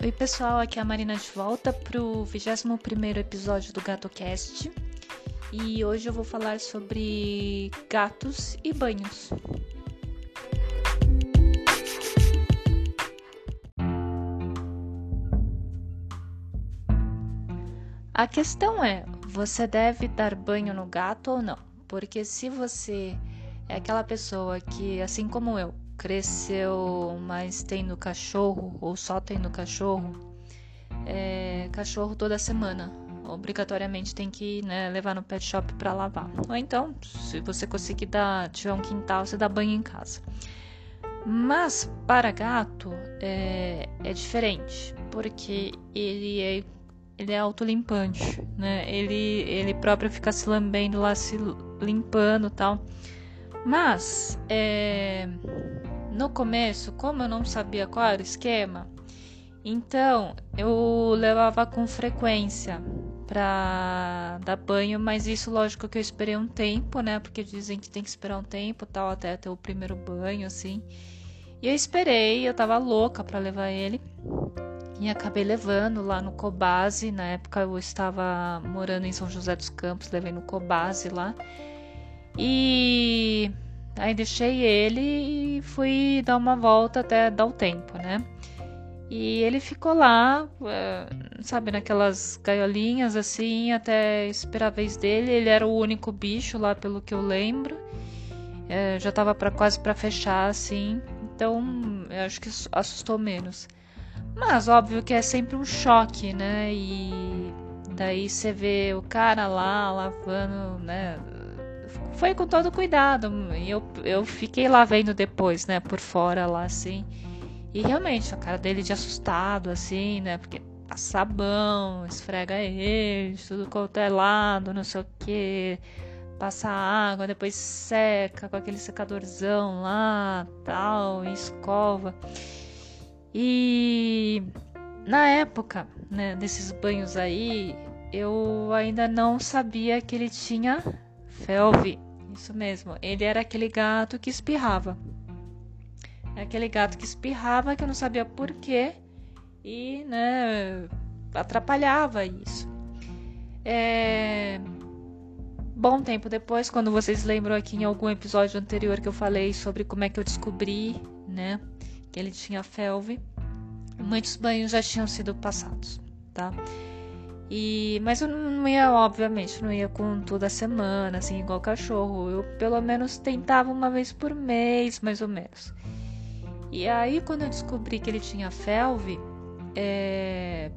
Oi pessoal, aqui é a Marina de volta pro 21º episódio do GatoCast e hoje eu vou falar sobre gatos e banhos. A questão é, você deve dar banho no gato ou não? Porque se você é aquela pessoa que, assim como eu, cresceu mais tendo cachorro ou só tendo cachorro, é, cachorro toda semana. Obrigatoriamente tem que né, levar no pet shop para lavar. Ou então, se você conseguir dar, tiver um quintal, você dá banho em casa. Mas para gato é, é diferente, porque ele é, ele é autolimpante, né? Ele, ele próprio fica se lambendo lá, se limpando tal. Mas é, no começo, como eu não sabia qual era o esquema, então eu levava com frequência para dar banho, mas isso lógico que eu esperei um tempo, né? Porque dizem que tem que esperar um tempo, tal, até ter o primeiro banho assim. E eu esperei, eu tava louca para levar ele. E acabei levando lá no Cobase, na época eu estava morando em São José dos Campos, levei no Cobase lá. E Aí deixei ele e fui dar uma volta até dar o tempo, né? E ele ficou lá, eh, sabe, naquelas gaiolinhas assim, até esperar a vez dele. Ele era o único bicho lá, pelo que eu lembro. É, já tava pra, quase para fechar, assim. Então, eu acho que assustou menos. Mas, óbvio que é sempre um choque, né? E daí você vê o cara lá lavando, né? Foi com todo cuidado. E eu, eu fiquei lá vendo depois, né, por fora lá assim. E realmente, a cara dele de assustado, assim, né? Porque passa sabão, esfrega ele, tudo quanto é lado, não sei o que. Passa água, depois seca com aquele secadorzão lá, tal, e escova. E na época, né, desses banhos aí, eu ainda não sabia que ele tinha felve isso mesmo. Ele era aquele gato que espirrava. Aquele gato que espirrava que eu não sabia porquê e, né, atrapalhava isso. É... Bom tempo depois, quando vocês lembram aqui em algum episódio anterior que eu falei sobre como é que eu descobri, né, que ele tinha felve, muitos banhos já tinham sido passados, tá? E, mas eu não ia, obviamente, não ia com toda semana, assim, igual cachorro. Eu pelo menos tentava uma vez por mês, mais ou menos. E aí, quando eu descobri que ele tinha felve, é,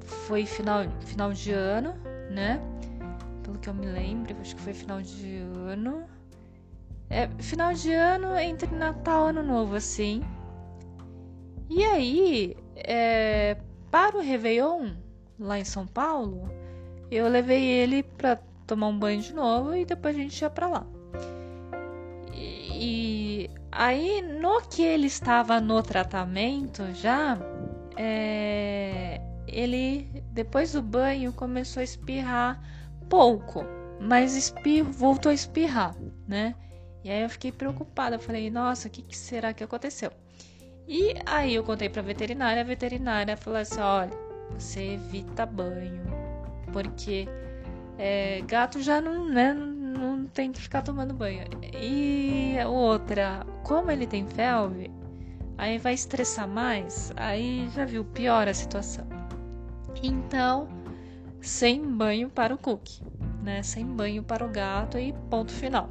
foi final, final de ano, né? Pelo que eu me lembro, acho que foi final de ano. É, final de ano entre Natal e Ano Novo, assim. E aí, é, para o Réveillon, lá em São Paulo, eu levei ele para tomar um banho de novo e depois a gente ia para lá. E, aí, no que ele estava no tratamento já, é, ele, depois do banho, começou a espirrar pouco, mas espir, voltou a espirrar, né? E aí eu fiquei preocupada, falei, nossa, o que, que será que aconteceu? E aí eu contei para a veterinária, a veterinária falou assim, olha, você evita banho, porque é, gato já não, né, não tem que ficar tomando banho. E outra, como ele tem felve, aí vai estressar mais, aí já viu, piora a situação. Então, sem banho para o cookie, né? Sem banho para o gato e ponto final.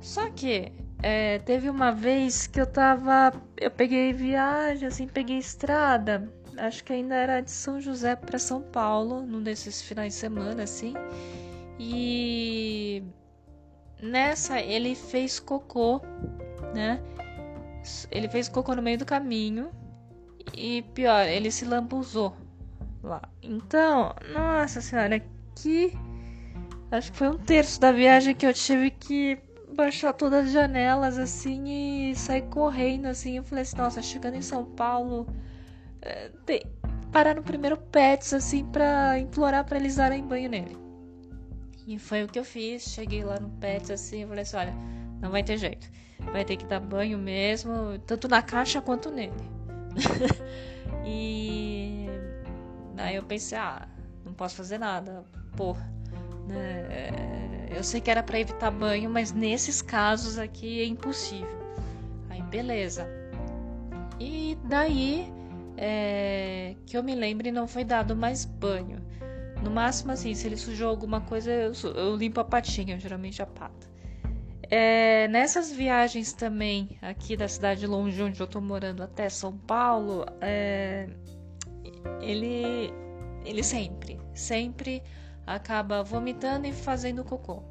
Só que é, teve uma vez que eu tava. Eu peguei viagem, assim, peguei estrada acho que ainda era de São José para São Paulo, num desses finais de semana, assim. E nessa ele fez cocô, né? Ele fez cocô no meio do caminho. E pior, ele se lambuzou lá. Então, nossa senhora, que. Acho que foi um terço da viagem que eu tive que baixar todas as janelas assim e sair correndo assim. Eu falei assim, nossa, chegando em São Paulo é, parar no primeiro Pets, assim, pra implorar pra eles darem banho nele. E foi o que eu fiz. Cheguei lá no Pets, assim, e falei assim: olha, não vai ter jeito. Vai ter que dar banho mesmo, tanto na caixa quanto nele. E aí eu pensei, ah, não posso fazer nada, pô. Né? Eu sei que era para evitar banho, mas nesses casos aqui é impossível. Aí beleza. E daí é, que eu me lembre não foi dado mais banho. No máximo, assim, se ele sujou alguma coisa, eu, eu limpo a patinha, geralmente a pata. É, nessas viagens também, aqui da cidade longe onde eu tô morando até São Paulo, é, ele, ele sempre, sempre acaba vomitando e fazendo cocô.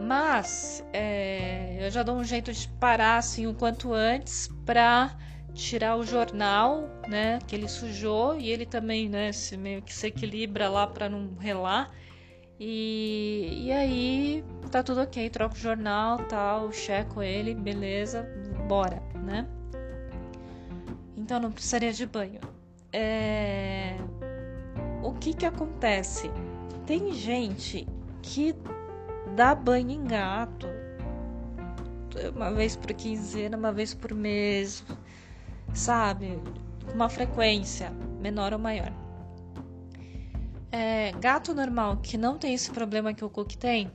Mas é, eu já dou um jeito de parar assim o quanto antes pra tirar o jornal, né, que ele sujou e ele também, né, se meio que se equilibra lá para não relar. E, e aí tá tudo ok, troco o jornal, tal, checo ele, beleza, bora, né? Então não precisaria de banho. É... O que que acontece? Tem gente que dá banho em gato uma vez por quinzena, uma vez por mês, sabe? Com uma frequência menor ou maior. É, gato normal que não tem esse problema que o Cook tem,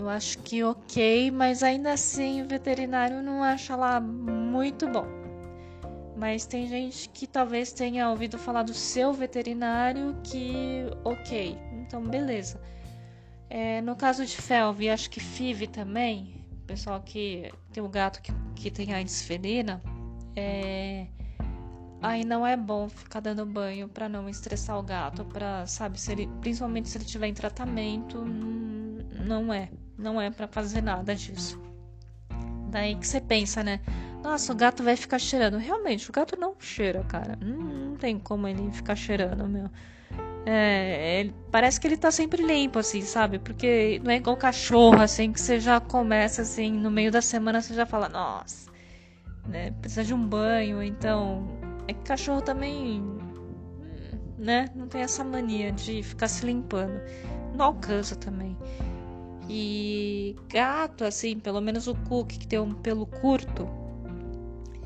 eu acho que ok, mas ainda assim o veterinário não acha lá muito bom. Mas tem gente que talvez tenha ouvido falar do seu veterinário que ok, então beleza. É, no caso de Felv, acho que FIV também, pessoal que tem o gato que, que tem a felina, é, aí não é bom ficar dando banho para não estressar o gato, para sabe, se ele, principalmente se ele estiver em tratamento, não é, não é para fazer nada disso. Daí que você pensa, né? Nossa, o gato vai ficar cheirando. Realmente, o gato não cheira, cara. Não, não tem como ele ficar cheirando, meu. É, ele, parece que ele tá sempre limpo, assim, sabe? Porque não é igual cachorro, assim, que você já começa, assim, no meio da semana você já fala, nossa, né? Precisa de um banho, então. É que cachorro também. Né? Não tem essa mania de ficar se limpando. Não alcança também. E gato, assim, pelo menos o Cook, que tem um pelo curto,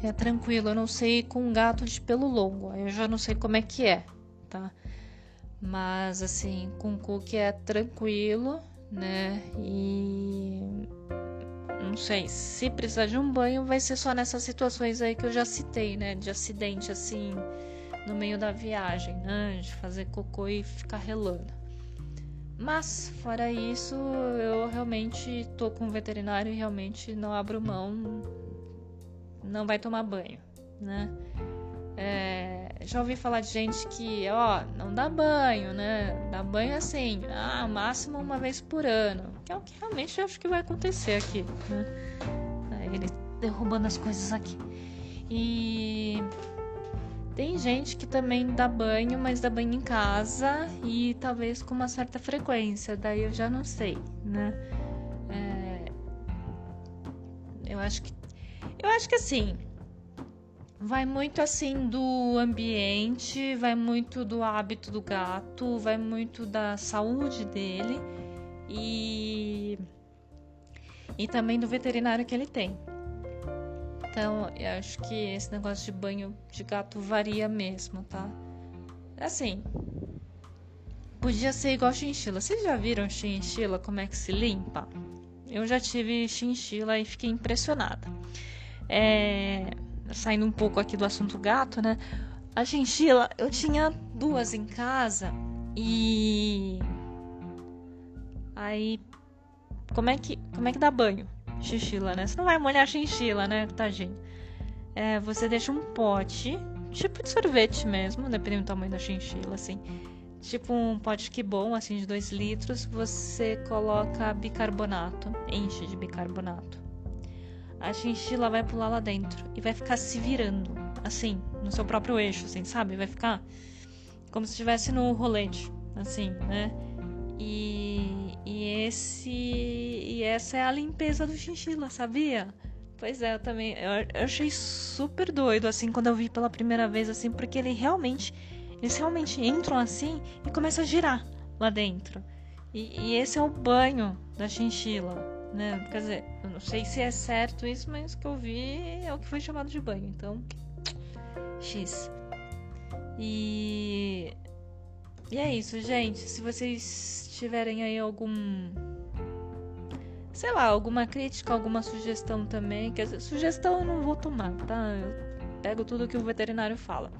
é tranquilo. Eu não sei com um gato de pelo longo. Eu já não sei como é que é, tá? Mas, assim, com o Cook é tranquilo, né? E não sei, se precisar de um banho, vai ser só nessas situações aí que eu já citei, né? De acidente assim no meio da viagem, né? De fazer cocô e ficar relando. Mas, fora isso, eu realmente tô com o veterinário e realmente não abro mão, não vai tomar banho, né? É, já ouvi falar de gente que, ó, não dá banho, né? Dá banho assim, ah, máximo uma vez por ano. Que é o que realmente eu acho que vai acontecer aqui, né? Ele derrubando as coisas aqui. E tem gente que também dá banho, mas dá banho em casa e talvez com uma certa frequência. Daí eu já não sei, né? É... Eu acho que. Eu acho que assim Vai muito assim do ambiente, vai muito do hábito do gato, vai muito da saúde dele e e também do veterinário que ele tem. Então, eu acho que esse negócio de banho de gato varia mesmo, tá? Assim, podia ser igual chinchila. Vocês já viram chinchila como é que se limpa? Eu já tive chinchila e fiquei impressionada. É, saindo um pouco aqui do assunto gato, né? A chinchila, eu tinha duas em casa e aí como é que como é que dá banho chinchila, né? Você não vai molhar a chinchila, né, tadinho? É, você deixa um pote, tipo de sorvete mesmo, dependendo do tamanho da chinchila, assim. Tipo um pote que bom, assim, de 2 litros, você coloca bicarbonato, enche de bicarbonato a chinchila vai pular lá dentro e vai ficar se virando, assim, no seu próprio eixo, assim, sabe? Vai ficar como se estivesse no rolete, assim, né? E, e esse e essa é a limpeza do chinchila, sabia? Pois é, eu também eu, eu achei super doido assim quando eu vi pela primeira vez assim, porque ele realmente eles realmente entram assim e começam a girar lá dentro. E, e esse é o banho da chinchila né? Quer dizer, eu não sei se é certo isso, mas o que eu vi é o que foi chamado de banho. Então, X. E. E é isso, gente. Se vocês tiverem aí algum. Sei lá, alguma crítica, alguma sugestão também. Que sugestão eu não vou tomar, tá? Eu pego tudo que o veterinário fala.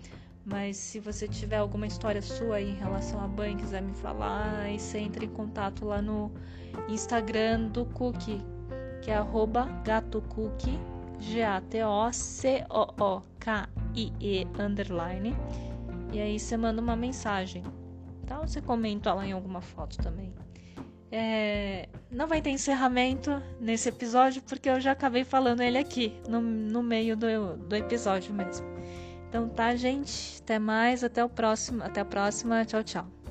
Mas se você tiver alguma história sua em relação a banho, quiser me falar, aí você entra em contato lá no Instagram do Cookie, que é arroba gatocookie, G-A-T-O-C-O-O-K-I-E underline. E aí você manda uma mensagem. Tá? Você comenta lá em alguma foto também. É... Não vai ter encerramento nesse episódio porque eu já acabei falando ele aqui, no, no meio do, do episódio mesmo. Então tá, gente. Até mais. Até o próximo. Até a próxima. Tchau, tchau.